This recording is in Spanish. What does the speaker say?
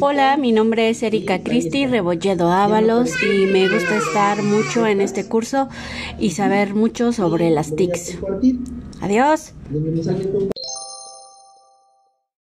Hola, mi nombre es Erika Cristi Rebolledo Ábalos y me gusta estar mucho en este curso y saber mucho sobre las TICs. Adiós.